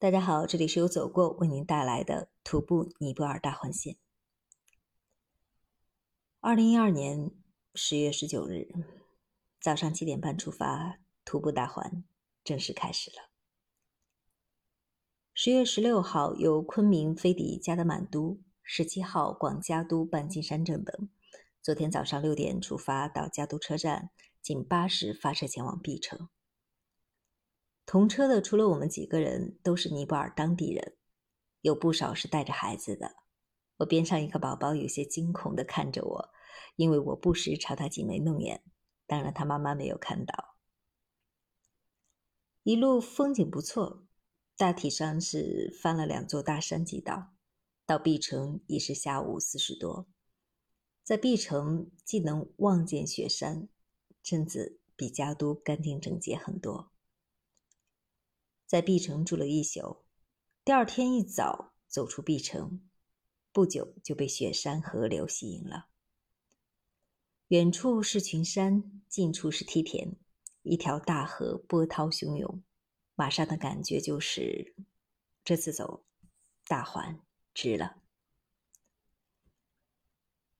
大家好，这里是由走过为您带来的徒步尼泊尔大环线。二零一二年十月十九日早上七点半出发，徒步大环正式开始了。十月十六号由昆明飞抵加德满都，十七号广加都办金山正等。昨天早上六点出发到加都车站，近八时发车前往 B 城。同车的除了我们几个人，都是尼泊尔当地人，有不少是带着孩子的。我边上一个宝宝有些惊恐地看着我，因为我不时朝他挤眉弄眼。当然，他妈妈没有看到。一路风景不错，大体上是翻了两座大山即到。到碧城已是下午四时多，在碧城既能望见雪山，镇子比加都干净整洁很多。在碧城住了一宿，第二天一早走出碧城，不久就被雪山河流吸引了。远处是群山，近处是梯田，一条大河波涛汹涌，马上的感觉就是这次走大环值了。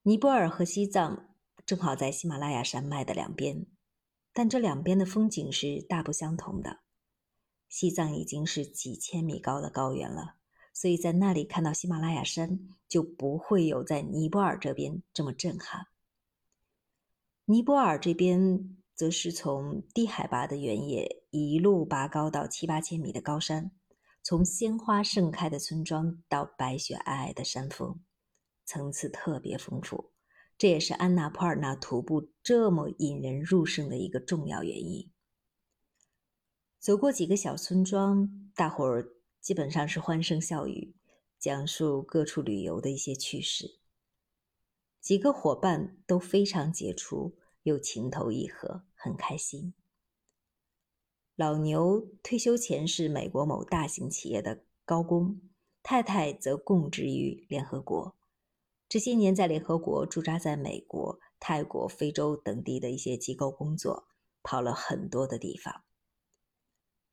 尼泊尔和西藏正好在喜马拉雅山脉的两边，但这两边的风景是大不相同的。西藏已经是几千米高的高原了，所以在那里看到喜马拉雅山就不会有在尼泊尔这边这么震撼。尼泊尔这边则是从低海拔的原野一路拔高到七八千米的高山，从鲜花盛开的村庄到白雪皑皑的山峰，层次特别丰富。这也是安娜普尔纳徒步这么引人入胜的一个重要原因。走过几个小村庄，大伙儿基本上是欢声笑语，讲述各处旅游的一些趣事。几个伙伴都非常杰出，又情投意合，很开心。老牛退休前是美国某大型企业的高工，太太则供职于联合国，这些年在联合国驻扎在美国、泰国、非洲等地的一些机构工作，跑了很多的地方。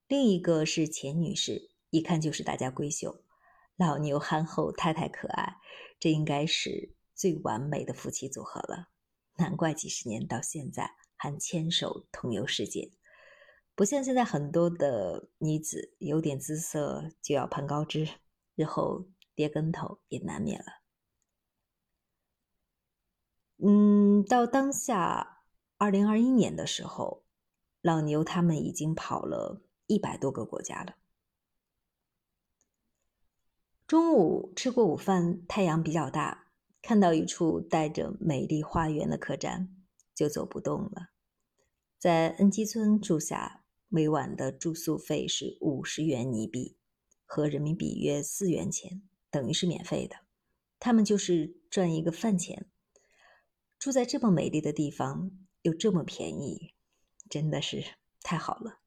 另一个是钱女士，一看就是大家闺秀，老牛憨厚，太太可爱，这应该是最完美的夫妻组合了。难怪几十年到现在还牵手同游世界，不像现在很多的女子有点姿色就要攀高枝，日后跌跟头也难免了。嗯，到当下二零二一年的时候，老牛他们已经跑了。一百多个国家了。中午吃过午饭，太阳比较大，看到一处带着美丽花园的客栈，就走不动了。在恩基村住下，每晚的住宿费是五十元尼币，合人民币约四元钱，等于是免费的。他们就是赚一个饭钱。住在这么美丽的地方，又这么便宜，真的是太好了。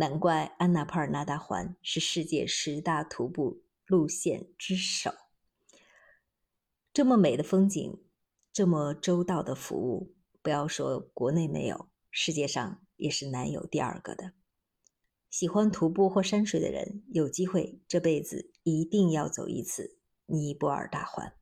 难怪安娜帕尔纳大环是世界十大徒步路线之首。这么美的风景，这么周到的服务，不要说国内没有，世界上也是难有第二个的。喜欢徒步或山水的人，有机会这辈子一定要走一次尼泊尔大环。